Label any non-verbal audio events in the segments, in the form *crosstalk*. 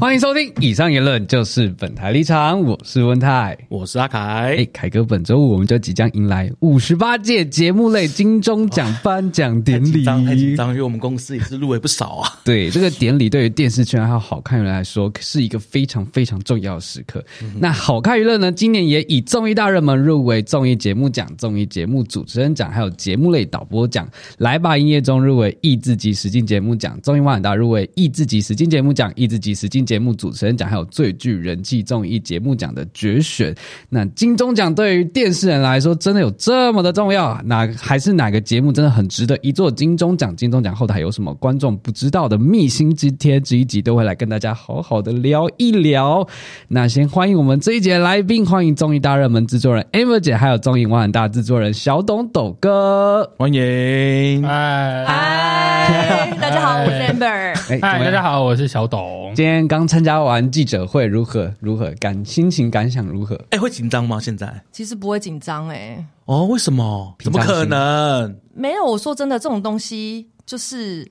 欢迎收听，以上言论就是本台立场。我是温泰，我是阿凯。哎，凯哥，本周五我们就即将迎来五十八届节目类金钟奖颁奖典礼。太紧张，张，因为我们公司也是入围不少啊。*laughs* 对，这个典礼对于电视圈还有好看娱乐来说，是一个非常非常重要的时刻。嗯、那好看娱乐呢，今年也以综艺大热门入围综艺节目奖、综艺节目主持人奖，还有节目类导播奖。来吧音乐中入围益智级实境节目奖，综艺哇很大入围益智级实境节目奖、益智级实境。节目主持人奖，还有最具人气综艺节目奖的决选。那金钟奖对于电视人来说，真的有这么的重要啊？哪还是哪个节目真的很值得一座金钟奖？金钟奖后台有什么观众不知道的秘辛之贴？这一集都会来跟大家好好的聊一聊。那先欢迎我们这一节来宾，欢迎综艺大热门制作人 Amber 姐，还有综艺哇很大制作人小董斗哥，欢迎。嗨嗨，*laughs* 大家好，我是 Amber。嗨，大家好，我是小董。今天刚。刚参加完记者会，如何？如何感心情感想如何？哎、欸，会紧张吗？现在其实不会紧张哎。哦，为什么？怎么可能？没有，我说真的，这种东西就是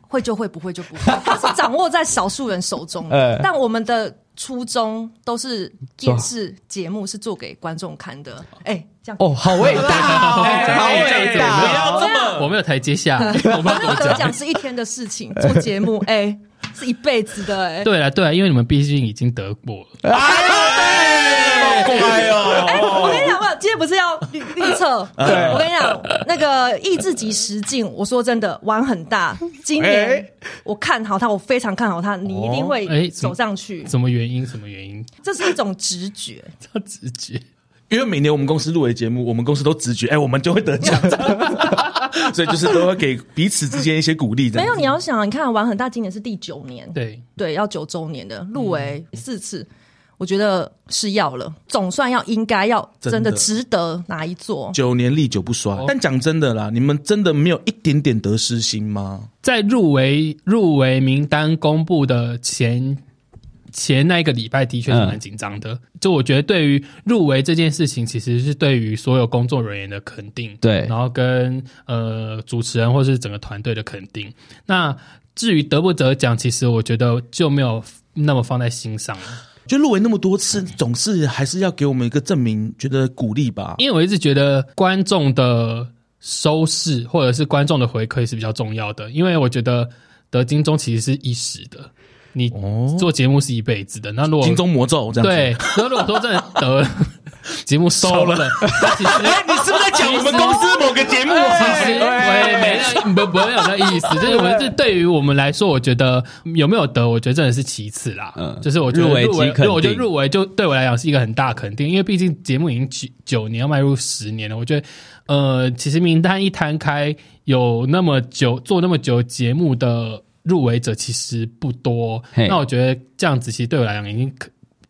会就会，不会就不会，*laughs* 它是掌握在少数人手中的。呃、但我们的初衷都是电视节目是做给观众看的。哎、欸，这样哦，好伟大，*laughs* 好伟大！不要这么，我没有台阶下。*laughs* 我们得奖是一天的事情，做节目哎。欸是一辈子的哎、欸，对啊，对啊，因为你们毕竟已经得过了。哎，好乖哦！哎，我跟你讲，我今天不是要预预测？对，我跟你讲，那个意志级实境，我说真的，玩很大。今年我看好他，我非常看好他，你一定会走上去。什么原因？什么原因？这是一种直觉，叫直觉。因为每年我们公司入围节目，我们公司都直觉，哎，我们就会得奖，*laughs* 所以就是都会给彼此之间一些鼓励。没有，你要想，你看玩很大，今年是第九年，对对，要九周年的入围四次，嗯、我觉得是要了，总算要应该要真的值得拿一座。九年历久不衰，哦、但讲真的啦，你们真的没有一点点得失心吗？在入围入围名单公布的前。前那一个礼拜的确是蛮紧张的，嗯、就我觉得对于入围这件事情，其实是对于所有工作人员的肯定，对，然后跟呃主持人或是整个团队的肯定。那至于得不得奖，其实我觉得就没有那么放在心上了。就入围那么多次，总是还是要给我们一个证明，觉得鼓励吧。因为我一直觉得观众的收视或者是观众的回馈是比较重要的，因为我觉得得金钟其实是一时的。你做节目是一辈子的，那如果金钟魔咒这样子，对，那如果说真的得 *laughs* 节目收了，其实哎，你是不是在讲我们公司某个节目？其实我也没那不不会有那意思，就是我们这对于我们来说，我觉得有没有得，我觉得真的是其次啦。嗯，就是我觉得入围，我觉得入围就对我来讲是一个很大肯定，因为毕竟节目已经九九年要迈入十年了，我觉得呃，其实名单一摊开，有那么久做那么久节目的。入围者其实不多，那我觉得这样子其实对我来讲已经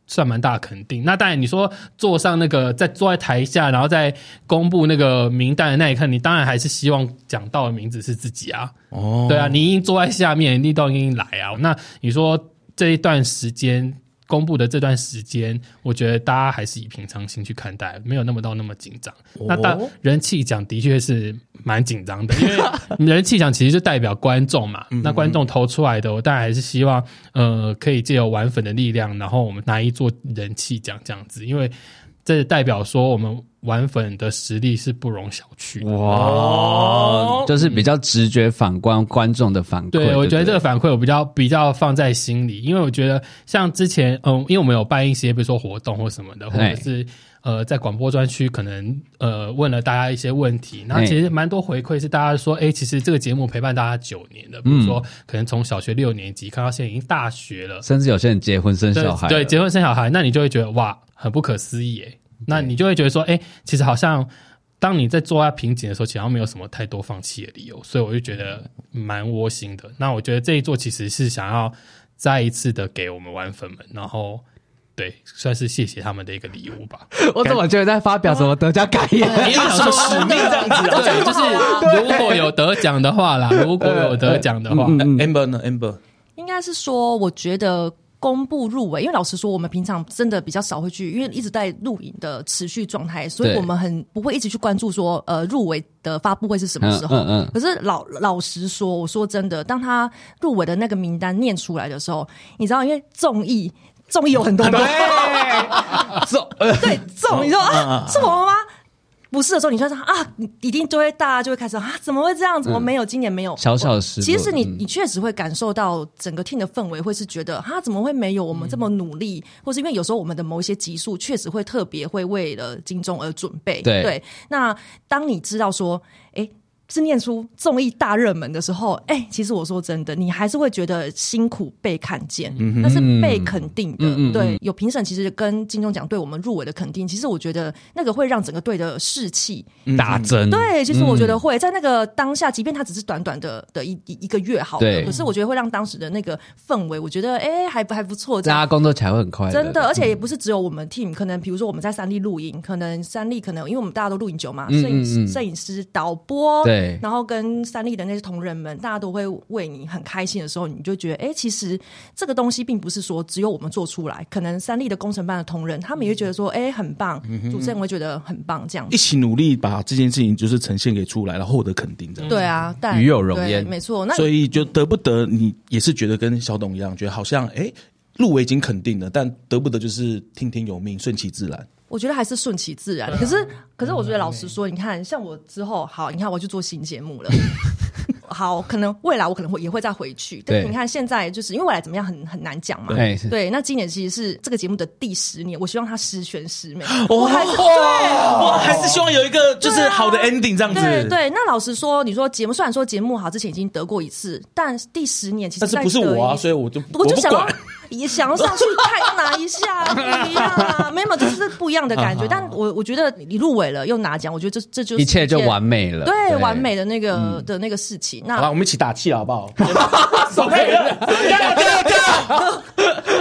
算蛮大的肯定。那当然，你说坐上那个在坐在台下，然后在公布那个名单的那一刻，你当然还是希望讲到的名字是自己啊。哦，对啊，你已经坐在下面，你都已经来啊。那你说这一段时间。公布的这段时间，我觉得大家还是以平常心去看待，没有那么到那么紧张。哦、那当人气奖的确是蛮紧张的，因为人气奖其实就代表观众嘛。嗯、那观众投出来的，我当然还是希望，呃，可以借由玩粉的力量，然后我们拿一座人气奖这样子，因为这代表说我们。玩粉的实力是不容小觑哇，就是比较直觉反观观众的反馈。对，我觉得这个反馈我比较比较放在心里，因为我觉得像之前，嗯，因为我们有办一些比如说活动或什么的，或者是呃在广播专区可能呃问了大家一些问题，然后其实蛮多回馈是大家说，哎，其实这个节目陪伴大家九年的，比如说可能从小学六年级看到现在已经大学了，甚至有些人结婚生小孩，对，结婚生小孩，那你就会觉得哇，很不可思议哎。那你就会觉得说，哎、欸，其实好像当你在做下瓶颈的时候，其实好像没有什么太多放弃的理由，所以我就觉得蛮窝心的。那我觉得这一座其实是想要再一次的给我们玩粉们，然后对，算是谢谢他们的一个礼物吧。我怎么觉得在发表什么得奖感言？*laughs* 你有什么使命这样子？对，就是如果有得奖的话啦，如果有得奖的话，Amber 呢？Amber 应该是说，我觉得。公布入围，因为老实说，我们平常真的比较少会去，因为一直在录影的持续状态，所以我们很不会一直去关注说，呃，入围的发布会是什么时候。嗯嗯。可是老老实说，我说真的，当他入围的那个名单念出来的时候，你知道，因为综艺综艺有很多，*laughs* 对，综对综，你说啊，是我吗？不是的时候，你就说啊，你一定就会大家就会开始啊，怎么会这样？怎么没有？今年没有小小的事。其实你你确实会感受到整个 team 的氛围，会是觉得啊，怎么会没有？我们这么努力，或是因为有时候我们的某一些集数确实会特别会为了金钟而准备。对，那当你知道说，哎。是念出综艺大热门的时候，哎、欸，其实我说真的，你还是会觉得辛苦被看见，那是被肯定的。嗯、对，有评审其实跟金钟奖对我们入围的肯定，其实我觉得那个会让整个队的士气打针。对，其实我觉得会。在那个当下，即便它只是短短的的一一个月好了，可是我觉得会让当时的那个氛围，我觉得哎、欸，还不还不错。大家工作起来会很快，真的，而且也不是只有我们 team，可能比如说我们在三立录影，可能三立可能因为我们大家都录影久嘛，摄影师、摄影师、导播，对，然后跟三立的那些同仁们，大家都会为你很开心的时候，你就觉得，哎、欸，其实这个东西并不是说只有我们做出来，可能三立的工程班的同仁，他们也会觉得说，哎、欸，很棒，嗯、主持人会觉得很棒，这样。一起努力把这件事情就是呈现给出来，然后获得肯定，这样对啊，但与有荣焉，没错。那所以就得不得，你也是觉得跟小董一样，觉得好像哎，入围已经肯定了，但得不得就是听天由命，顺其自然。我觉得还是顺其自然。可是，可是我觉得老实说，你看，像我之后，好，你看我去做新节目了。*laughs* 好，可能未来我可能会也会再回去。对，但你看现在就是因为未来怎么样很很难讲嘛。对，对。那今年其实是这个节目的第十年，我希望它十全十美。我还是对，我还是希望有一个就是好的 ending 这样子。对对。那老实说，你说节目虽然说节目好，之前已经得过一次，但第十年其实但是不是我啊，所以我就我就想要也想要上去看拿一下，*laughs* 不一样啊，没有，就是不一样的感觉。但我我觉得你入围了又拿奖，我觉得这这就一切就完美了，对，完美的那个的那个事情。那好，我们一起打气好不好？手可以了，加油加油加油！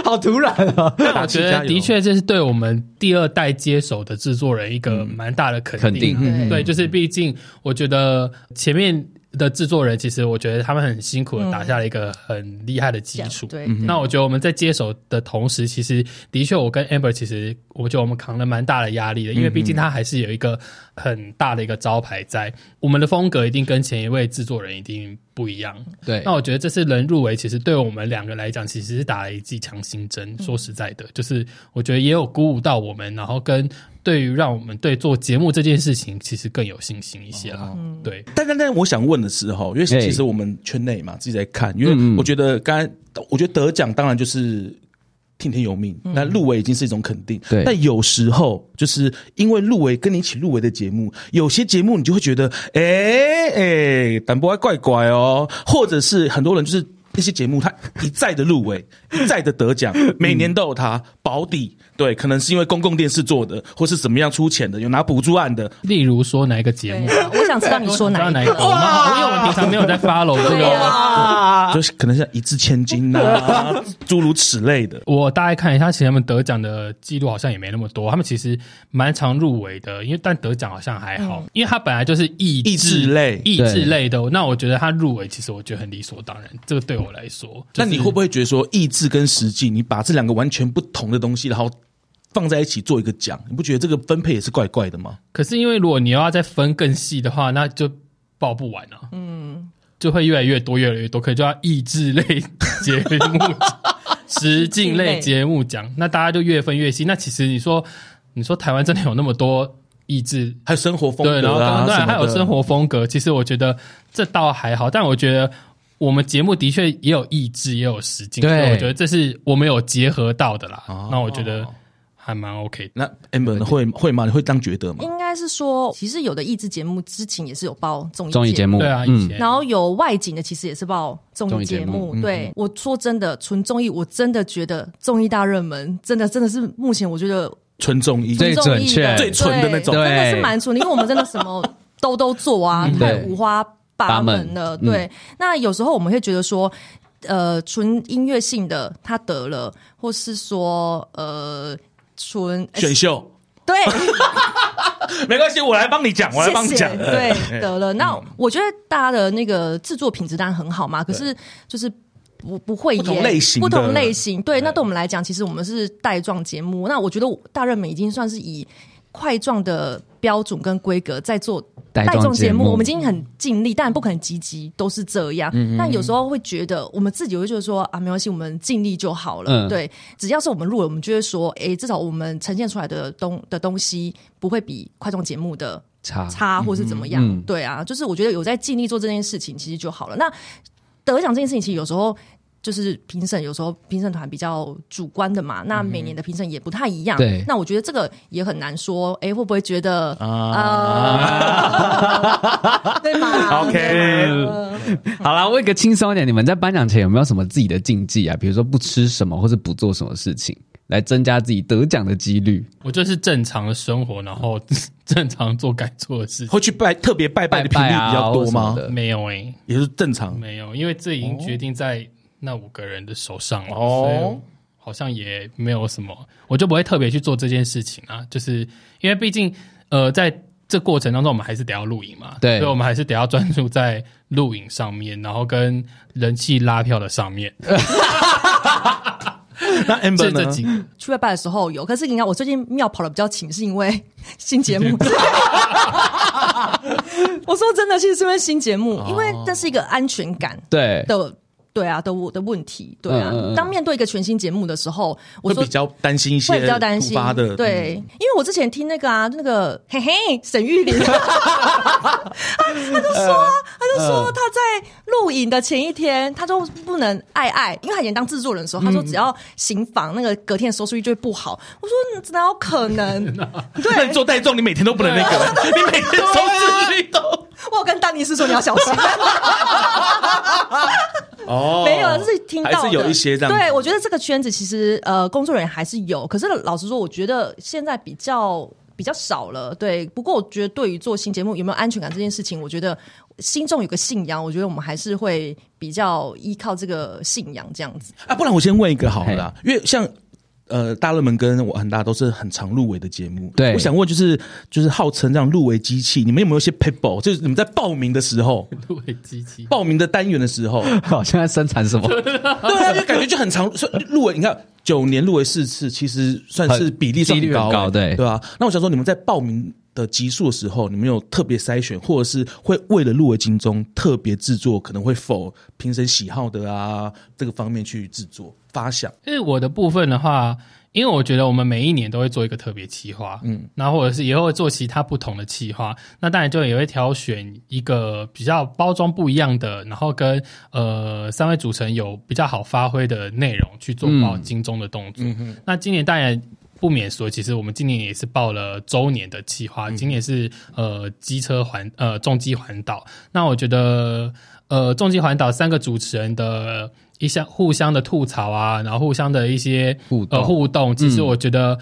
好突然啊！我觉得的确这是对我们第二代接手的制作人一个蛮大的肯定。对，就是毕竟我觉得前面。的制作人，其实我觉得他们很辛苦的打下了一个很厉害的基础。对，那我觉得我们在接手的同时，其实的确我跟 Amber，其实我觉得我们扛了蛮大的压力的，因为毕竟他还是有一个很大的一个招牌在，我们的风格一定跟前一位制作人一定不一样。对，那我觉得这次能入围，其实对我们两个来讲，其实是打了一剂强心针。说实在的，就是我觉得也有鼓舞到我们，然后跟。对于让我们对做节目这件事情，其实更有信心一些了。哦、对，但但但我想问的是哈，因为其实我们圈内嘛，自己在看，因为我觉得刚才我觉得得奖当然就是听天由命，那入围已经是一种肯定。对，但有时候就是因为入围跟你一起入围的节目，有些节目你就会觉得，哎哎，但不会怪怪哦，或者是很多人就是那些节目他一再的入围，*laughs* 一再的得奖，每年都有他保底。对，可能是因为公共电视做的，或是怎么样出钱的，有拿补助案的。例如说哪一个节目？我想知道你说哪一个？哇因为我们平常没有在 follow 这个，啊、就是可能像一掷千金呐、啊，*laughs* 诸如此类的。我大概看一下，其实他们得奖的记录好像也没那么多。他们其实蛮常入围的，因为但得奖好像还好，嗯、因为他本来就是益益智类、益智类的。那我觉得他入围，其实我觉得很理所当然。这个对我来说，那、就是、你会不会觉得说意志跟实际，你把这两个完全不同的东西，然后？放在一起做一个奖，你不觉得这个分配也是怪怪的吗？可是因为如果你要再分更细的话，那就报不完了。嗯，就会越来越多，越来越多，可能就要益智类节目、实境类节目奖，那大家就越分越细。那其实你说，你说台湾真的有那么多意志，还有生活风格，对，然后当然还有生活风格。其实我觉得这倒还好，但我觉得我们节目的确也有益智，也有实境，对。所以我觉得这是我们有结合到的啦。哦、那我觉得。还蛮 OK，那 Amber 会会吗？你会这样觉得吗？应该是说，其实有的益智节目之前也是有报综艺综艺节目，对啊，以前。然后有外景的，其实也是报综艺节目。对，我说真的，纯综艺，我真的觉得综艺大热门，真的真的是目前我觉得纯综艺。最准确、最纯的那种，真的是蛮 *laughs* 纯的，因为我们真的什么都都做啊，太五花八门了。对，那有时候我们会觉得说，呃，纯音乐性的他得了，或是说呃。纯选秀对，*laughs* 没关系，我来帮你讲，我来帮你讲。对，*laughs* 得了。那我觉得大家的那个制作品质当然很好嘛，可是就是不不会演不同类型，不同类型。对，那对我们来讲，其实我们是带状节目。那我觉得大热门已经算是以块状的标准跟规格在做带状节目，我们已经很尽力，但不可能集集都是这样。嗯嗯，但有时候会觉得，我们自己会觉得说啊，没关系，我们尽力就好了。嗯、对，只要是我们录了，我们就会说，哎、欸，至少我们呈现出来的东的东西不会比块状节目的差差，或是怎么样。对啊，就是我觉得有在尽力做这件事情，其实就好了。那得奖这件事情，其实有时候。就是评审有时候评审团比较主观的嘛，那每年的评审也不太一样。对，那我觉得这个也很难说，哎，会不会觉得啊？*laughs* 对吗？OK，好了，问个轻松一点，你们在颁奖前有没有什么自己的禁忌啊？比如说不吃什么，或是不做什么事情，来增加自己得奖的几率？我就是正常的生活，然后 *laughs* 正常做该做的事情。会去拜特别拜拜的频率比较多吗？没有诶，也是正常，没有，因为这已经决定在。那五个人的手上了，哦、所以好像也没有什么，我就不会特别去做这件事情啊。就是因为毕竟，呃，在这过程当中，我们还是得要录影嘛，对，所以我们还是得要专注在录影上面，然后跟人气拉票的上面。*laughs* *laughs* 那 Amber 呢？去拜拜的时候有，可是你看我最近庙跑的比较勤，是因为 *laughs* 新节目。我说真的，其实是因为新节目，哦、因为这是一个安全感对的。对啊，的我的问题，对啊。嗯嗯、当面对一个全新节目的时候，我说会比较担心一些，会比较担心的。对，嗯、因为我之前听那个啊，那个嘿嘿，沈玉琳，*laughs* 他他就说，呃、他就说录影的前一天，他就不能爱爱，因为他以前当制作人的时候，他说只要行房，那个隔天的收视率就会不好。我说哪有可能？*laughs* 对，那你做带状，你每天都不能那个，啊、你每天收视率都。我有跟丹尼斯说你要小心。*laughs* 哦，没有，就是听到的，还是有一些这样。对，我觉得这个圈子其实呃，工作人员还是有，可是老实说，我觉得现在比较比较少了。对，不过我觉得对于做新节目有没有安全感这件事情，我觉得心中有个信仰，我觉得我们还是会比较依靠这个信仰这样子。啊，不然我先问一个好了啦，因为像。呃，大热门跟我很大都是很常入围的节目。对，我想问就是，就是号称这样入围机器，你们有没有一些 people？就是你们在报名的时候，入围机器报名的单元的时候，*laughs* 好像在生产什么？对啊，就感觉就很常入围。你看九年入围四次，其实算是比例算高，高，对对吧？那我想说，你们在报名的集数的时候，你们有特别筛选，或者是会为了入围金钟特别制作，可能会否评审喜好的啊这个方面去制作？发想，因为我的部分的话，因为我觉得我们每一年都会做一个特别企划，嗯，然后或者是以后会做其他不同的企划，那当然就也会挑选一个比较包装不一样的，然后跟呃三位主持人有比较好发挥的内容去做报金钟的动作。那今年当然不免说，其实我们今年也是报了周年的企划，嗯、今年是呃机车环呃重机环岛。那我觉得呃重机环岛三个主持人的。一相互相的吐槽啊，然后互相的一些互动。呃互动，其实我觉得、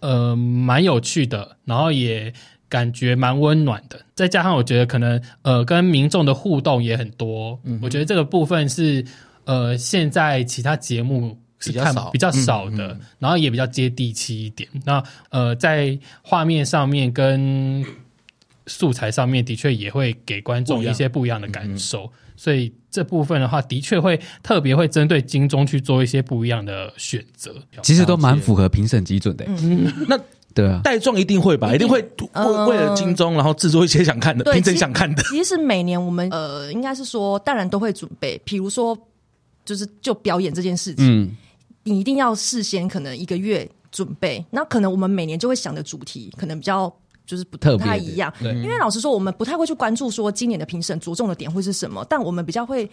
嗯、呃蛮有趣的，然后也感觉蛮温暖的。再加上我觉得可能呃跟民众的互动也很多，嗯、我觉得这个部分是呃现在其他节目是看比较少，比较少的，然后也比较接地气一点。那呃在画面上面跟素材上面的确也会给观众一些不一样的感受。所以这部分的话，的确会特别会针对金钟去做一些不一样的选择。其实都蛮符合评审基准的。嗯，那对啊，带状一定会吧，一定会为为了金钟，然后制作一些想看的评审想看的。其实 *laughs* 每年我们呃，应该是说，当然都会准备。比如说，就是就表演这件事情，嗯，你一定要事先可能一个月准备。那可能我们每年就会想的主题，可能比较。就是不太一样，因为老实说，我们不太会去关注说今年的评审着重的点会是什么，但我们比较会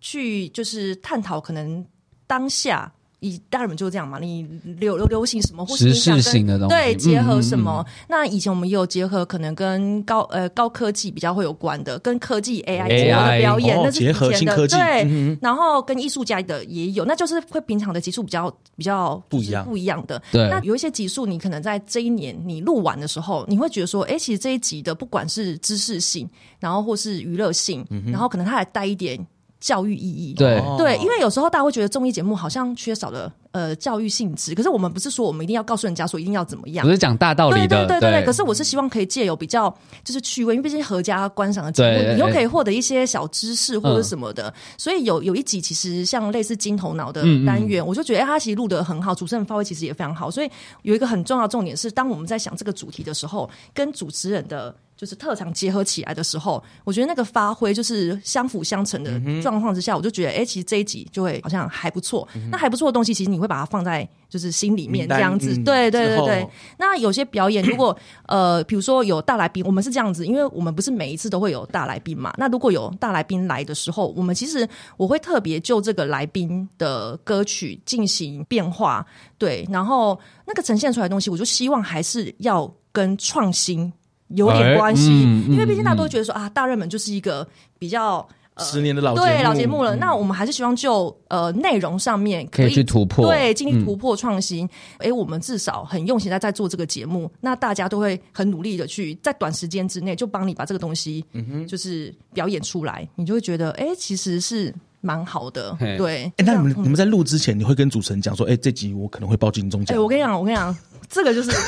去就是探讨可能当下。以大人们就这样嘛，你流流流行什么或是你想跟时事性的东西对结合什么？嗯嗯嗯，那以前我们也有结合，可能跟高呃高科技比较会有关的，跟科技 AI 结合的表演，那是结合新科技。对，嗯、然后跟艺术家的也有，那就是会平常的集数比较比较不一样不一样的。对，那有一些集数，你可能在这一年你录完的时候，你会觉得说，哎，其实这一集的不管是知识性，然后或是娱乐性，嗯、然后可能它还带一点教育意义。对对，因为有时候大家会觉得综艺节目好像缺少了。呃教育性质。可是我们不是说我们一定要告诉人家说一定要怎么样，不是讲大道理的，对对对对，对。对，可是我是希望可以借由比较就是趣味，因为毕竟合家观赏的节目，你又可以获得一些小知识或者什么的。嗯、所以有有一集其实像类似金头脑的单元，嗯嗯我就觉得哎，他其实录的很好，主持人发挥其实也非常好。所以有一个很重要的重点是，当我们在想这个主题的时候，跟主持人的。就是特长结合起来的时候，我觉得那个发挥就是相辅相成的状况之下，我就觉得，哎、欸，其实这一集就会好像还不错。那还不错的东西，其实你会把它放在就是心里面这样子。对对对对。那有些表演，如果呃，比如说有大来宾，我们是这样子，因为我们不是每一次都会有大来宾嘛。那如果有大来宾来的时候，我们其实我会特别就这个来宾的歌曲进行变化，对，然后那个呈现出来的东西，我就希望还是要跟创新。有点关系，因为毕竟大家都会觉得说、嗯、啊，大热门就是一个比较、呃、十年的老对老节目了。嗯、那我们还是希望就呃内容上面可以，去突破，对，尽力突破创新。哎、嗯，我们至少很用心在在做这个节目，那大家都会很努力的去在短时间之内就帮你把这个东西，嗯哼，就是表演出来，你就会觉得哎，其实是蛮好的。对，哎，那你们、嗯、你们在录之前，你会跟主持人讲说，哎，这集我可能会报金钟奖。哎，我跟你讲，我跟你讲，这个就是。*laughs*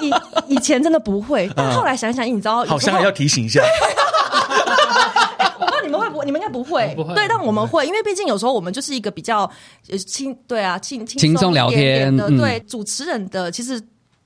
以以前真的不会，但后来想想，你知道，好像还要提醒一下。*laughs* 那你们会不会？你们应该不会。不会。对，但我们会，因为毕竟有时候我们就是一个比较轻，对啊，轻轻松聊天的。对，主持人的其实，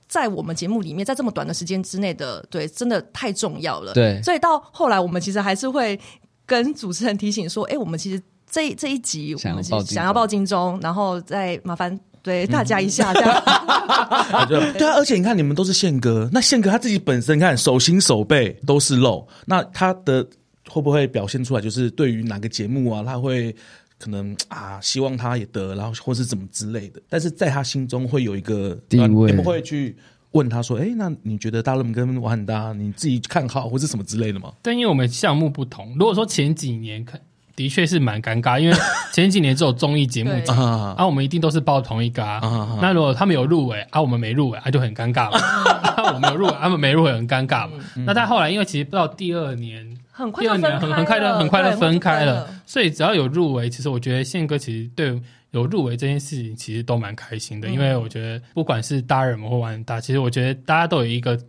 在我们节目里面，在这么短的时间之内的，对，真的太重要了。对，所以到后来，我们其实还是会跟主持人提醒说：“哎，我们其实这这一集我们想要报金钟，然后再麻烦。”对，大家一下这样。*laughs* *laughs* 对啊，而且你看，你们都是宪哥，那宪哥他自己本身，你看手心手背都是肉，那他的会不会表现出来？就是对于哪个节目啊，他会可能啊，希望他也得，然后或是怎么之类的。但是在他心中会有一个定位，你们会去问他说：“哎，那你觉得大热门跟玩很大，你自己看好或是什么之类的吗？”但因为我们项目不同，如果说前几年看。的确是蛮尴尬，*laughs* 因为前几年只有综艺节目啊，我们一定都是报同一个啊。啊那如果他们有入围，啊，我们没入围，啊，就很尴尬嘛。*laughs* 啊、我们有入围，他们没入围，很尴尬嘛。嗯、那但后来，因为其实到第二年，很快第二年很很快的很快的分开了，对所以只要有入围，其实我觉得宪哥其实对有入围这件事情其实都蛮开心的，嗯、因为我觉得不管是大热门或玩很大，其实我觉得大家都有一个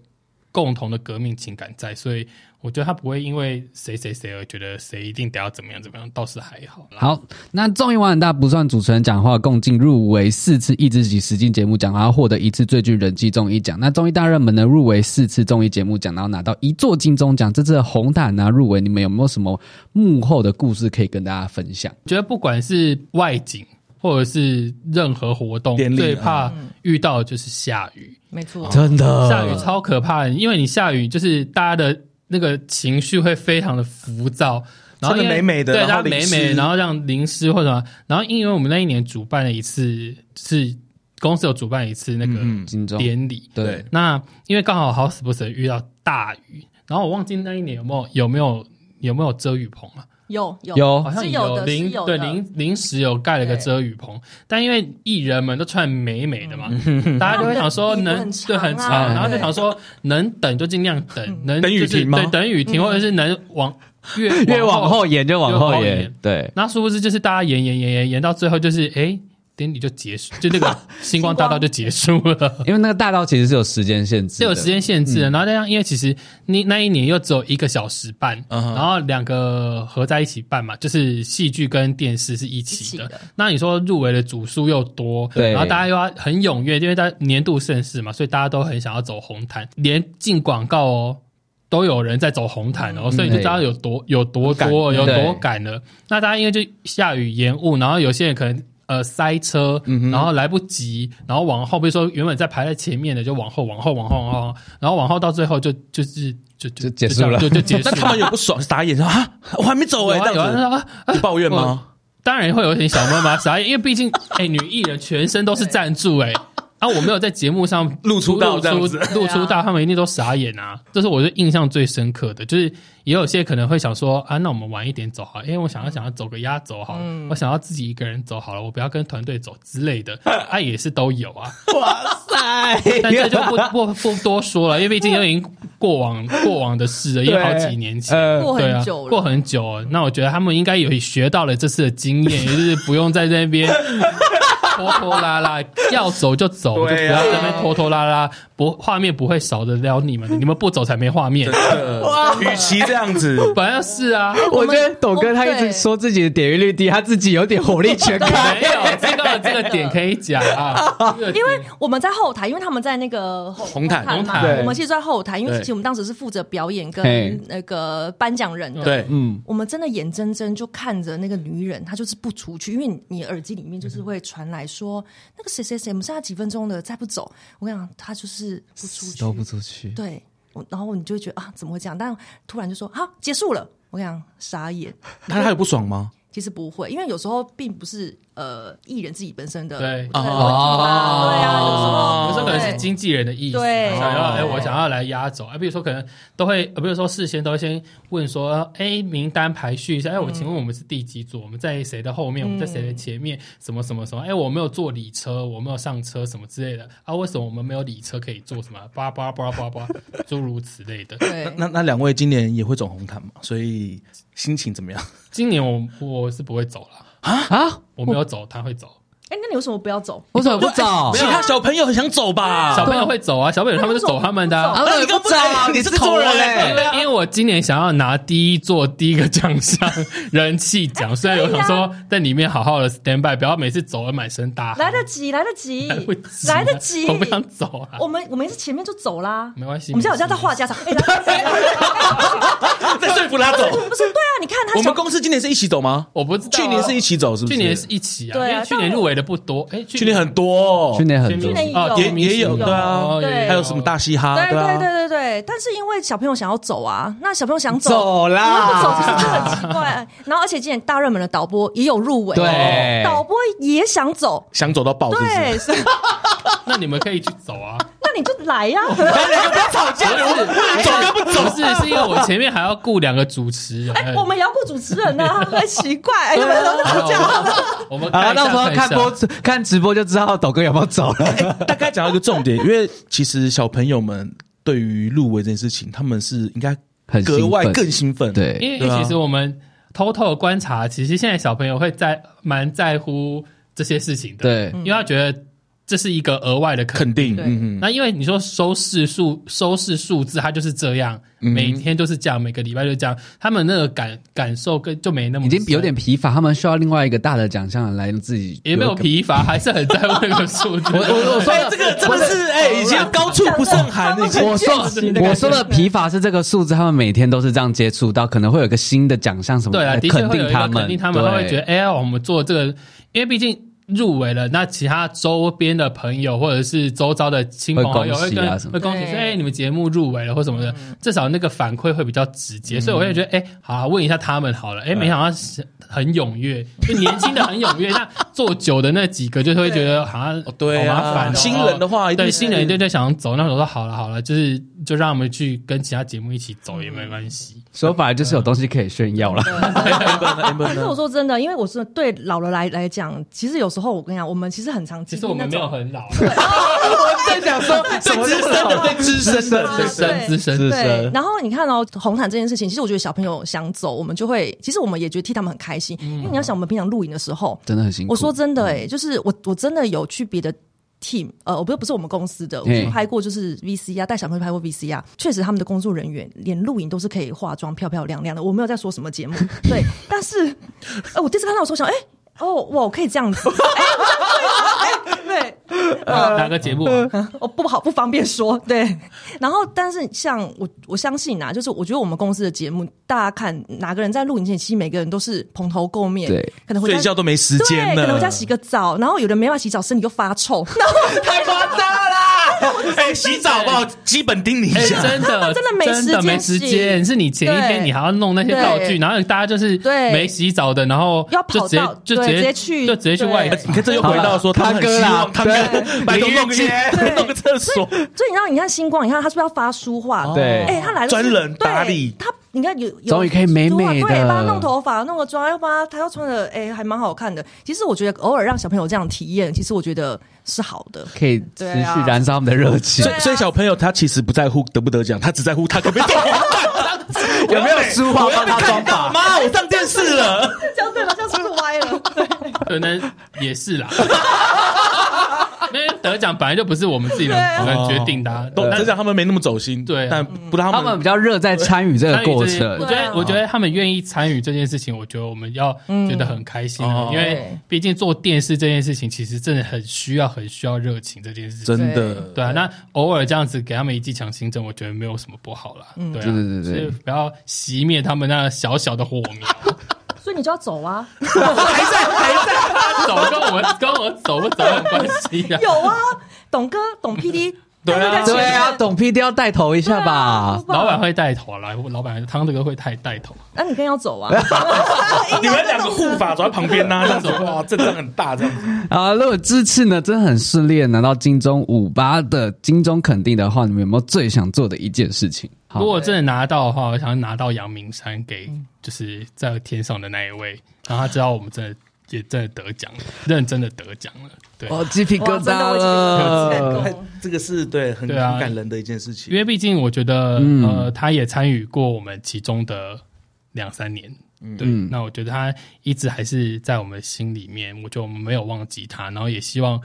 共同的革命情感在，所以。我觉得他不会因为谁谁谁而觉得谁一定得要怎么样怎么样，倒是还好。好，那综艺玩很大不算主持人讲话，共进入围四次益智级实境节目奖，然后获得一次最具人气综艺奖。那综艺大热门呢，入围四次综艺节目奖，然后拿到一座金钟奖。这次的红毯啊入围，你们有没有什么幕后的故事可以跟大家分享？觉得不管是外景或者是任何活动，最怕遇到的就是下雨。没错，真的。下雨超可怕的，因为你下雨就是大家的。那个情绪会非常的浮躁，然后美美的，对，然后美美，然后让淋湿或者什么，然后因为我们那一年主办了一次，是公司有主办一次那个典礼，嗯、对，那因为刚好好死不死遇到大雨，然后我忘记那一年有没有有没有有没有遮雨棚啊？有有有，好像有临对临临时有盖了个遮雨棚，但因为艺人们都穿美美的嘛，*laughs* 大家就会想说能对很长，然后就想说能等就尽量等，能等雨停吗？对，等雨停，或者是能往 *laughs* 越越往后延就往后延，对。那殊不知就是大家延延延延延到最后就是哎。典礼就结束，就那个 *laughs* 星光大道就结束了，因为那个大道其实是有时间限制，是有时间限制的。然后这样，因为其实你那一年又只有一个小时半，然后两个合在一起办嘛，就是戏剧跟电视是一起的。那你说入围的组数又多，对，然后大家又要很踊跃，因为大家年度盛事嘛，所以大家都很想要走红毯，连进广告哦都有人在走红毯哦，所以你就知道有多有多多有多赶了。那大家因为就下雨延误，然后有些人可能。呃，塞车，然后来不及，然后往后，比如说原本在排在前面的，就往后，往后，往后，往后，然后往后到最后就就是就就结束了，就就结束。那他们也不爽，傻眼说啊，我还没走哎，这样子，你抱怨吗？当然会有点小闷吧傻眼，因为毕竟哎，女艺人全身都是赞助哎。啊！我没有在节目上 *laughs* 露出到这样子，露出到他们一定都傻眼啊！这是我就印象最深刻的，就是也有些可能会想说啊，那我们晚一点走好，因为我想要想要走个压轴好了，我想要自己一个人走好了，我不要跟团队走之类的，啊，也是都有啊！*laughs* 哇塞！但这就不不不多说了，因为毕竟都已经过往过往的事了，因为好几年前，过很久了，过很久了。那我觉得他们应该有学到了这次的经验，也就是不用在那边。拖拖拉拉，*laughs* 要走就走，就不要在那边拖拖拉拉，不画面不会少得了你们，你们不走才没画面。哇，与其这样子，*laughs* 本来是啊，我觉得董哥他一直说自己的点阅率低，他自己有点火力全开。没有这个这个点可以讲啊，*laughs* 因为我们在后台，因为他们在那个红毯红毯，我们其实，在后台，因为其实我们当时是负责表演跟那个颁奖人的，对，嗯，我们真的眼睁睁就看着那个女人，她就是不出去，因为你耳机里面就是会传来说，那个谁谁谁，我们剩下几分钟了，再不走，我跟你讲，她就是不出去，都不出去，对，然后你就会觉得啊，怎么会这样？但突然就说好，结束了，我跟你讲，傻眼，那他有不爽吗？其实不会，因为有时候并不是呃艺人自己本身的对问题吧，对啊，有时候有时候可能是经纪人的意思，对，想要哎，我想要来压轴，啊，比如说可能都会，比如说事先都会先问说，哎，名单排序一下，哎，我请问我们是第几组？我们在谁的后面？我们在谁的前面？什么什么什么？哎，我没有坐礼车，我没有上车，什么之类的啊？为什么我们没有礼车可以坐？什么叭叭叭叭叭，诸如此类的。对，那那两位今年也会走红毯嘛？所以心情怎么样？今年我我是不会走了啊啊！我没有走，他会走。哎，那你为什么不要走？为什么不走？其他小朋友很想走吧？小朋友会走啊，小朋友他们就走他们的。那你不走，你是做人嘞？因为我今年想要拿第一座第一个奖项人气奖，所以我想说在里面好好的 stand by，不要每次走了满身大汗。来得及，来得及，来得及。我不想走啊！我们我们是前面就走啦，没关系。我们现在好像在话家常。*laughs* 在说服他走。不是，对啊，你看他。我们公司今年是一起走吗？我不知道。去年是一起走，是不是？去年是一起啊，因为去年入围的不多。哎。去年很多，去年很多，也也有对啊，还有什么大嘻哈，对对对对对。但是因为小朋友想要走啊，那小朋友想走，走啦，不走其实就很奇怪。然后而且今年大热门的导播也有入围，对，导播也想走，想走到爆，对，*laughs* 那你们可以去走啊，那你就来呀，*laughs* 不要吵架，走跟不走。是是因为我前面还要雇两个主持人，哎，我们也要顾主持人呢，很 *laughs* 奇怪，哎，你们都是吵架，我们啊，到时候看播看直播就知道抖哥有没有走了。大概讲到一个重点，因为其实小朋友们对于入围这件事情，他们是应该格外更兴奋。对，因为其实我们偷偷的观察，其实现在小朋友会在蛮在乎这些事情的。对，因为他觉得。这是一个额外的肯定，嗯，那因为你说收视数、收视数字，它就是这样，每天都是这样，每个礼拜就这样，他们那个感感受跟就没那么已经有点疲乏，他们需要另外一个大的奖项来自己也没有疲乏，*laughs* 还是很在乎那个数字。我我我说这个真的是哎，已经高处不胜寒。我说我说的疲乏是这个数字，他们每天都是这样接触到，可能会有个新的奖项什么，对啊，的确会有一个肯定他们，他会觉得哎，我们做这个，因为毕竟。入围了，那其他周边的朋友或者是周遭的亲朋好友会跟会恭喜说，哎，你们节目入围了或什么的，至少那个反馈会比较直接，所以我会觉得，哎，好，问一下他们好了，哎，没想到很踊跃，就年轻的很踊跃，那做久的那几个就会觉得好像对好麻烦，新人的话，对新人一定就想走，那我说好了好了，就是就让我们去跟其他节目一起走也没关系，说白了就是有东西可以炫耀了。可 *laughs* 是我说真的，因为我是对老了来来讲，其实有时。候我跟你讲，我们其实很常，其实我们没有很老。*laughs* 我在讲说，最资深的，最资深的，资深，资深，资深。然后你看哦，红毯这件事情，其实我觉得小朋友想走，我们就会，其实我们也觉得替他们很开心。因为你要想，我们平常露营的时候，真的很辛苦。我说真的，哎，就是我我真的有去别的 team，呃，我不是不是我们公司的，我拍过就是 VCR 带小朋友拍过 VCR，确实他们的工作人员连录影都是可以化妆漂漂亮亮的。我没有在说什么节目，*laughs* 对，但是，呃，我第一次看到我说想，哎。哦，哇，我可以这样子，*laughs* 哎，对，哪个节目？我不好不方便说，对。然后，但是像我，我相信啊，就是我觉得我们公司的节目，大家看哪个人在录影前，其实每个人都是蓬头垢面，对，可能睡觉都没时间，可能回家洗个澡，然后有的没办法洗澡，身体又发臭，然后 *laughs* 太夸张！*laughs* 哎，洗澡好不好？基本叮咛一下，真的，真的没时间，没时间。是你前一天你还要弄那些道具，然后大家就是没洗澡的，然然后要跑到就。直接去就直接去外，你看这又回到说他哥啦，他哥拜托弄个弄个厕所。所以你知道，你看星光，你看他是不是要发书画？对，哎，他来了，专人打理他。你看有终于可以美美的，对，帮他弄头发，弄个妆，要帮他，他要穿的，哎，还蛮好看的。其实我觉得偶尔让小朋友这样体验，其实我觉得是好的，可以持续燃烧他们的热情。所以，所以小朋友他其实不在乎得不得奖，他只在乎他可不可以 *laughs* 有没有书画帮他妆发。妈，我上电视了，*laughs* 讲对了，这样是不是歪了？可能也是啦。得奖本来就不是我们自己能能决定的，得奖他们没那么走心，对，但不让他们比较热在参与这个过程。我觉得，我觉得他们愿意参与这件事情，我觉得我们要觉得很开心，因为毕竟做电视这件事情，其实真的很需要、很需要热情这件事情。真的，对啊，那偶尔这样子给他们一剂强心针，我觉得没有什么不好啦。对对对对，不要熄灭他们那小小的火苗。*laughs* 所以你就要走啊！还在还在，走跟我们跟我走不走有关系啊？有啊，董哥董 PD 对啊对啊，董 PD 要带头一下吧？老板会带头来，老板汤这个会太带头。那你更要走啊！*laughs* 你们两个护法走在旁边呢，*laughs* 这样子哇，阵仗很大这样子啊。如果这次呢，真的很顺利拿到金钟五八的金钟肯定的话，你们有没有最想做的一件事情？如果真的拿到的话，我想拿到阳明山给，就是在天上的那一位，然后他知道我们真的也真的得奖了，认真的得奖了。对，哦，鸡皮疙瘩了，这个是对很很感人的一件事情。因为毕竟我觉得，呃，他也参与过我们其中的两三年，对，那我觉得他一直还是在我们心里面，我就没有忘记他，然后也希望。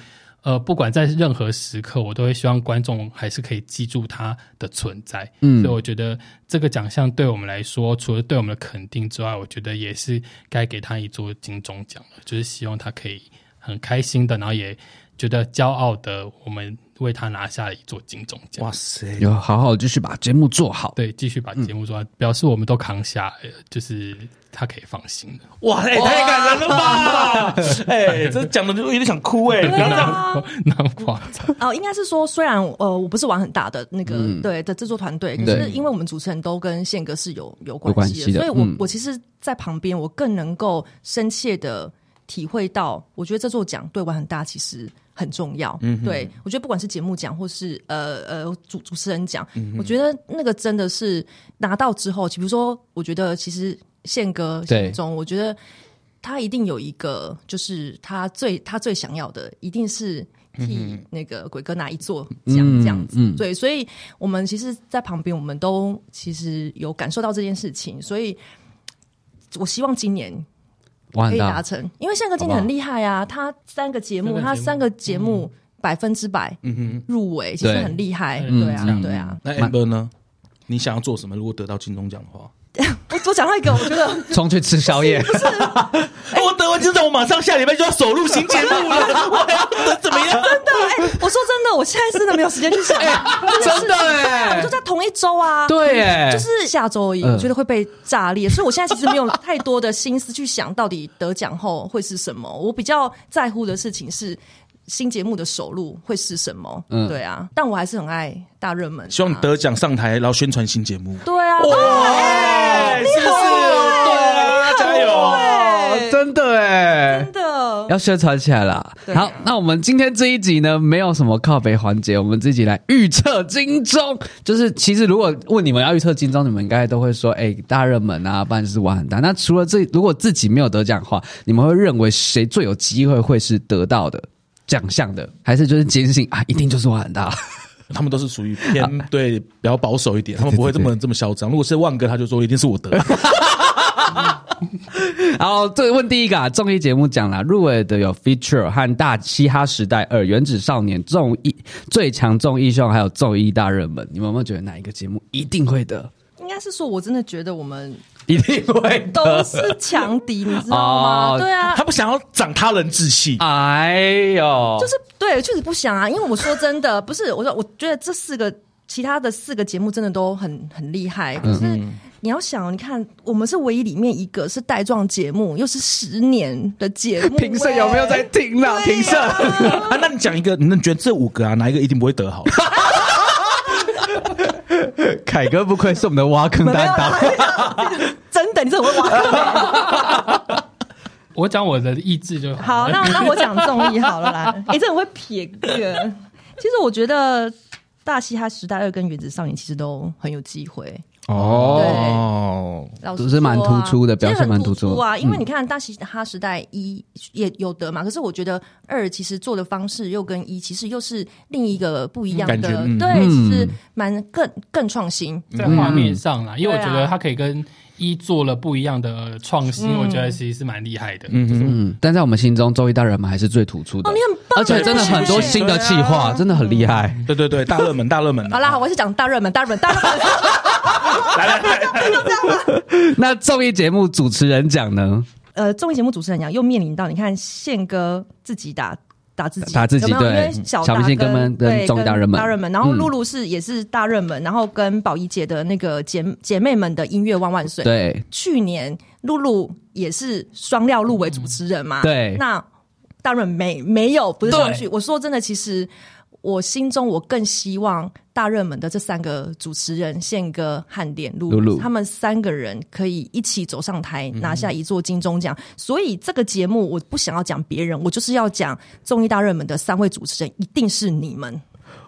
呃，不管在任何时刻，我都会希望观众还是可以记住他的存在。嗯，所以我觉得这个奖项对我们来说，除了对我们的肯定之外，我觉得也是该给他一座金钟奖了。就是希望他可以很开心的，然后也觉得骄傲的，我们为他拿下了一座金钟奖。哇塞，要好好继续把节目做好。对，继续把节目做好，嗯、表示我们都扛下来了，就是。他可以放心的。哇，哎，太感人了吧！*laughs* 哎，这讲的就有点想哭哎，不要这样，*laughs* 那么夸张。哦，应该是说，虽然呃，我不是玩很大的那个对的制作团队，可是因为我们主持人都跟宪哥是有有关系的，所以我我其实，在旁边我更能够深切的体会到，我觉得这座奖对玩很大，其实很重要。嗯，对我觉得不管是节目奖或是呃呃主主持人奖，我觉得那个真的是拿到之后，比如说，我觉得其实。宪哥心中，我觉得他一定有一个，就是他最他最想要的，一定是替那个鬼哥拿一座奖这样子。嗯嗯、对，所以我们其实，在旁边，我们都其实有感受到这件事情。所以，我希望今年可以达成，因为宪哥今年很厉害啊，他三个节目，他三个节目百分之百入围，其实很厉害。对啊，对啊。那 Amber 呢？你想要做什么？如果得到金钟奖的话？*laughs* 我我讲到一个，我觉得冲去吃宵夜。不是，*laughs* 我得完金钟，我马上下礼拜就要首录新节目了。*laughs* 我还要等怎么样？真的，哎，我说真的，我现在真的没有时间去想。真的，哎，我就在同一周啊。对，哎，就是下周而已。我觉得会被炸裂，所以我现在其实没有太多的心思去想到底得奖后会是什么。我比较在乎的事情是。新节目的首录会是什么？嗯，对啊，但我还是很爱大热门。希望你得奖上台，然后宣传新节目。对啊，哇，是不是？对啊，加油！真的哎，真的要宣传起来了。好，那我们今天这一集呢，没有什么靠北环节，我们自己来预测金钟。就是其实如果问你们要预测金钟，你们应该都会说，哎，大热门啊，不然就是玩很大。那除了这，如果自己没有得奖的话，你们会认为谁最有机会会是得到的？奖项的，还是就是坚信啊，一定就是玩很大。他们都是属于偏对比较保守一点，他们不会这么这么嚣张。如果是万哥，他就说一定是我得。*laughs* 然后这问第一个啊，综艺节目讲了，入围的有 Feature 和大嘻哈时代二、原子少年综艺最强综艺秀，还有综艺大热门。你们有没有觉得哪一个节目一定会得？应该是说，我真的觉得我们。*laughs* 一定会都是强敌，你知道吗？对啊，他不想要长他人志气。哎呦，就是对，确实不想啊。因为我说真的，*laughs* 不是我说，我觉得这四个其他的四个节目真的都很很厉害。可是你要想，你看我们是唯一里面一个是带状节目，又是十年的节目。*laughs* 评审有没有在听呢？评审啊，那你讲一个，你觉得这五个啊，哪一个一定不会得好？*laughs* 凯哥不愧是我们的挖坑担当，真的，你这种会挖坑？*laughs* 我讲我的意志就好。好，那那我讲综艺好了啦。你这很会撇个。其实我觉得《大嘻哈时代二》跟《原子少年》其实都很有机会。哦，都是蛮突出的，表现蛮突出啊。因为你看《大嘻哈时代一》也有得嘛，可是我觉得二其实做的方式又跟一其实又是另一个不一样的，对，其实蛮更更创新。在画面上啦。因为我觉得它可以跟一做了不一样的创新，嗯、我觉得其实是蛮厉害的。嗯嗯，但在我们心中，周一大热门还是最突出的。哦，你很棒，而且真的很多新的企划，啊、真的很厉害。对对对，大热门，大热门。好啦，我是讲大热门，大热门，大热门。来 *laughs* 来来，就这样吧。那综艺节目主持人讲呢？呃，综艺节目主持人讲又面临到，你看宪哥自己打。打自己，打自己，有没有？因为小达跟对跟大热门，大热门，然后露露是也是大热门，然后跟宝仪姐的那个姐姐妹们的音乐万万岁。对，去年露露也是双料入围主持人嘛。对，那大热门没没有不是上去？我说真的，其实。我心中，我更希望大热门的这三个主持人宪哥、汉典、露露，他们三个人可以一起走上台，拿下一座金钟奖。嗯、所以这个节目，我不想要讲别人，我就是要讲综艺大热门的三位主持人，一定是你们。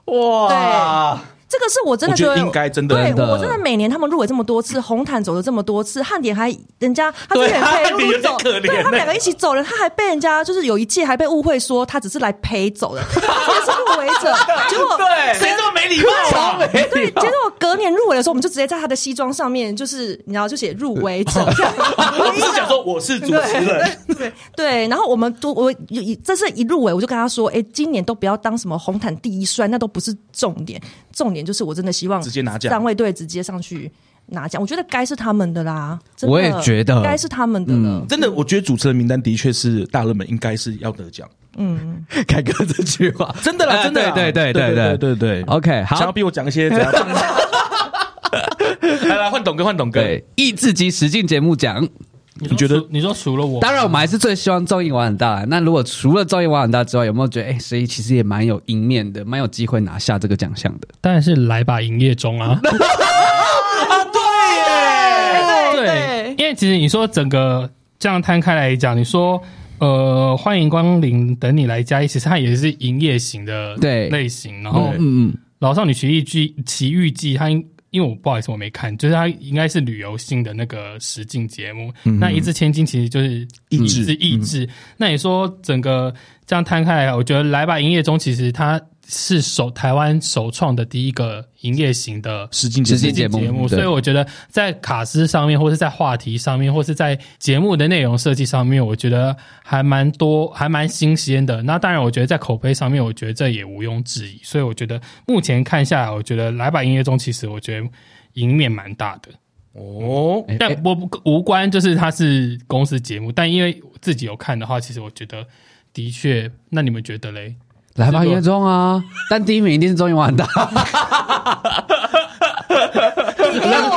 哇！对。这个是我真的觉得应该真的，对我真的每年他们入围这么多次，红毯走了这么多次，汉典还人家他之前陪露露走，对他们两个一起走了，他还被人家就是有一届还被误会说他只是来陪走的，*laughs* 他也是入围者，结果对谁这么没礼貌啊？*laughs* 对，结果隔年入围的时候，我们就直接在他的西装上面就是你知道就写入围者，*laughs* 我不是想说我是主持人，对对，然后我们都我这是一入围，我就跟他说，哎，今年都不要当什么红毯第一帅，那都不是重点，重点。就是我真的希望直接拿奖，三位队直接上去拿奖，我觉得该是他们的啦。我也觉得该是他们的了。真的，我觉得主持人名单的确是大热门，应该是要得奖。嗯，*laughs* 凯哥这句话 *laughs* 真的啦，真的，对对对对对对。OK，好，想要逼我讲一些怎样？*laughs* 来来，换董哥，换董哥。益智及实境节目奖。你觉得？你说除了我，当然我们还是最希望综艺玩很大。那如果除了综艺玩很大之外，有没有觉得哎，所以其实也蛮有赢面的，蛮有机会拿下这个奖项的？当然是来吧营业中啊！*laughs* 啊，对耶，对，因为其实你说整个这样摊开来讲，你说呃，欢迎光临，等你来加一，其实它也是营业型的对类型。然后，嗯嗯，老少女奇遇记，奇遇记，它应。因为我不好意思，我没看，就是它应该是旅游性的那个实境节目。嗯、那一掷千金其实就是意志，意志。那你说整个这样摊开来，我觉得来吧营业中其实它。是首台湾首创的第一个营业型的实境实境节目，节目所以我觉得在卡司上面，或是在话题上面，或是在节目的内容设计上面，我觉得还蛮多，还蛮新鲜的。那当然，我觉得在口碑上面，我觉得这也毋庸置疑。所以我觉得目前看下来，我觉得来吧营业中，其实我觉得赢面蛮大的哦。但我无关，就是它是公司节目，但因为自己有看的话，其实我觉得的确。那你们觉得嘞？来吧，营业中啊！*laughs* 但第一名一定是综艺玩很大。*laughs*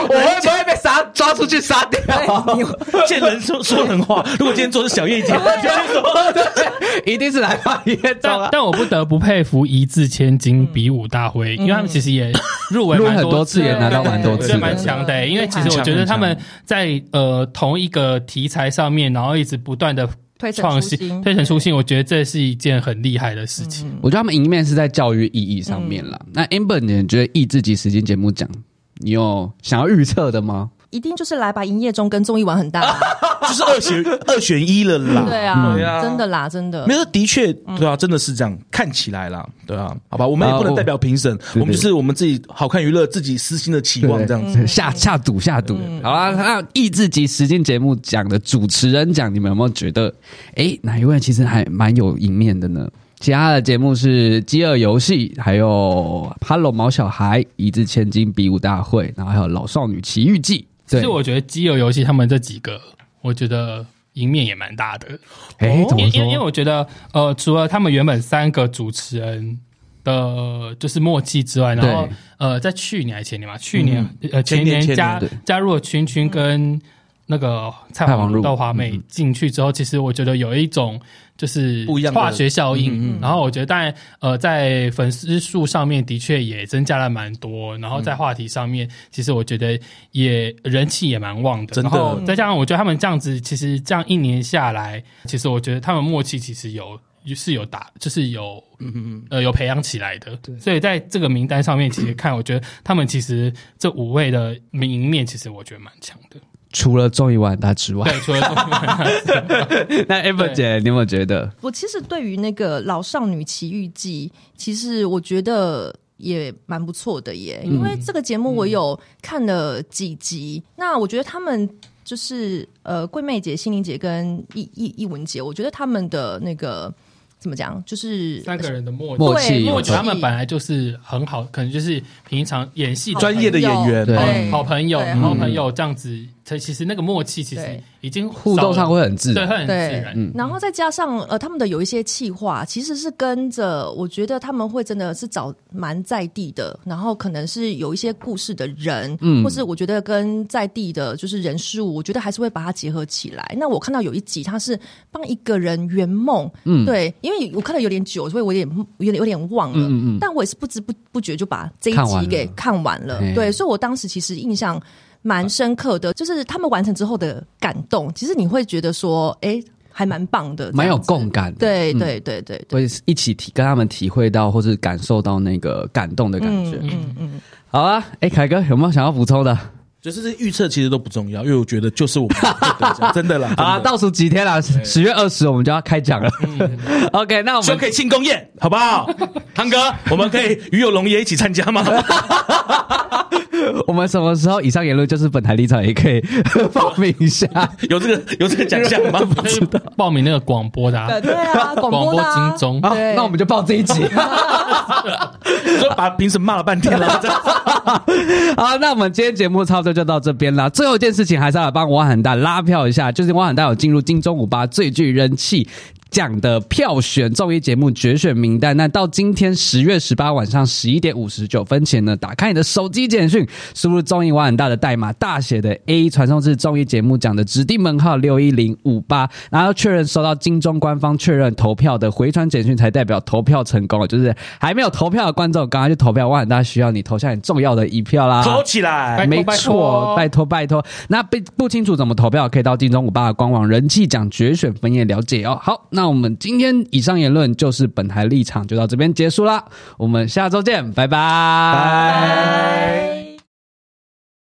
我会不会被杀抓出去杀掉？见人说说人话。如果今天做的是小叶姐，*laughs* 一定是来吧营业中啊！但我不得不佩服一字千金比武大会，因为他们其实也 *coughs* 入围很多次，也拿到蛮多次，蛮强的。因为其实我觉得他们在呃同一个题材上面，然后一直不断的。创新，推陈出新，我觉得这是一件很厉害的事情。我觉得他们赢面是在教育意义上面了。嗯、那 Amber，你觉得益智及时间节目奖，你有想要预测的吗？一定就是来把营业中跟综艺玩很大，*laughs* 就是二选二选一了啦。对啊，对啊，真的啦，真的。没有，的确，对啊，真的是这样，看起来啦，对啊，好吧，我们也不能代表评审，我们就是我们自己好看娱乐，自己私心的期望这样子，下下赌下赌。好啦，那益智及实境节目奖的主持人奖，你们有没有觉得，哎，哪一位其实还蛮有赢面的呢？其他的节目是《饥饿游戏》，还有《Hello 毛小孩》、《一掷千金比武大会》，然后还有《老少女奇遇记》。其实我觉得《饥饿游戏》他们这几个，我觉得赢面也蛮大的。哎，怎么说？因为因为我觉得，呃，除了他们原本三个主持人的就是默契之外，然后呃，在去年还前年嘛，去年呃前年加加入了群群跟那个蔡黄豆华美进去之后，其实我觉得有一种。就是不一样化学效应，然后我觉得，当然，呃，在粉丝数上面的确也增加了蛮多，然后在话题上面，嗯、其实我觉得也人气也蛮旺的。真的，然后再加上我觉得他们这样子，其实这样一年下来，其实我觉得他们默契其实有是有打，就是有嗯嗯呃有培养起来的。对，所以在这个名单上面，其实看，我觉得他们其实这五位的名面，其实我觉得蛮强的。除了综艺玩很大之外，对，除了综艺玩很大。*laughs* 那 Amber 姐，你有没有觉得？我其实对于那个《老少女奇遇记》，其实我觉得也蛮不错的耶。因为这个节目我有看了几集，嗯、那我觉得他们就是呃，桂妹姐、心灵姐跟易易易文姐，我觉得他们的那个。怎么讲？就是三个人的默默契，默契。他们本来就是很好，可能就是平常演戏专业的演员，对，好朋友，好朋友这样子。其实那个默契，其实已经互动上会很自然，对，会很自然。嗯，然后再加上呃，他们的有一些气话，其实是跟着，我觉得他们会真的是找蛮在地的，然后可能是有一些故事的人，嗯，或是我觉得跟在地的，就是人事物，我觉得还是会把它结合起来。那我看到有一集，他是帮一个人圆梦，嗯，对，因为我看的有点久，所以我有点有点有点忘了，嗯嗯，嗯，但我也是不知不不觉就把这一集给看完了，完了。对，所以我当时其实印象。蛮深刻的，就是他们完成之后的感动，其实你会觉得说，哎、欸，还蛮棒的，蛮有共感的。对对对对，会一起体跟他们体会到或是感受到那个感动的感觉。嗯嗯，嗯，好啊，哎、欸，凯哥有没有想要补充的？就是这预测其实都不重要，因为我觉得就是我们 *laughs* 真的啦。啊，倒数几天了，十月二十我们就要开奖了。嗯、*laughs* OK，那我们就可以庆功宴，好不好？汤哥，我们可以与有龙也一起参加吗？*laughs* 我们什么时候以上言论就是本台立场，也可以 *laughs* 报名一下。*laughs* 有这个有这个奖项吗？*laughs* 不知道。报名那个广播的，对啊，广播金钟。好，那我们就报这一集。说把评审骂了半天了。*laughs* 好，那我们今天节目差不多就到这边啦。最后一件事情还是要来帮汪涵大拉票一下，就是汪涵大有进入金钟五八最具人气奖的票选综艺节目决选名单，那到今天十月十八晚上十一点五十九分前呢，打开你的手机简讯，输入综艺汪涵大的代码大写的 A，传送至综艺节目奖的指定门号六一零五八，然后确认收到金钟官方确认投票的回传简讯，才代表投票成功了。就是还没有投票的观众，赶快去投票，汪涵大需要你投下很重要的的一票啦！投起来，没错，拜托拜托。那不不清楚怎么投票，可以到金钟五八的官网人气奖决选分页了解哦。好。那我们今天以上言论就是本台立场，就到这边结束啦。我们下周见，拜拜。拜拜。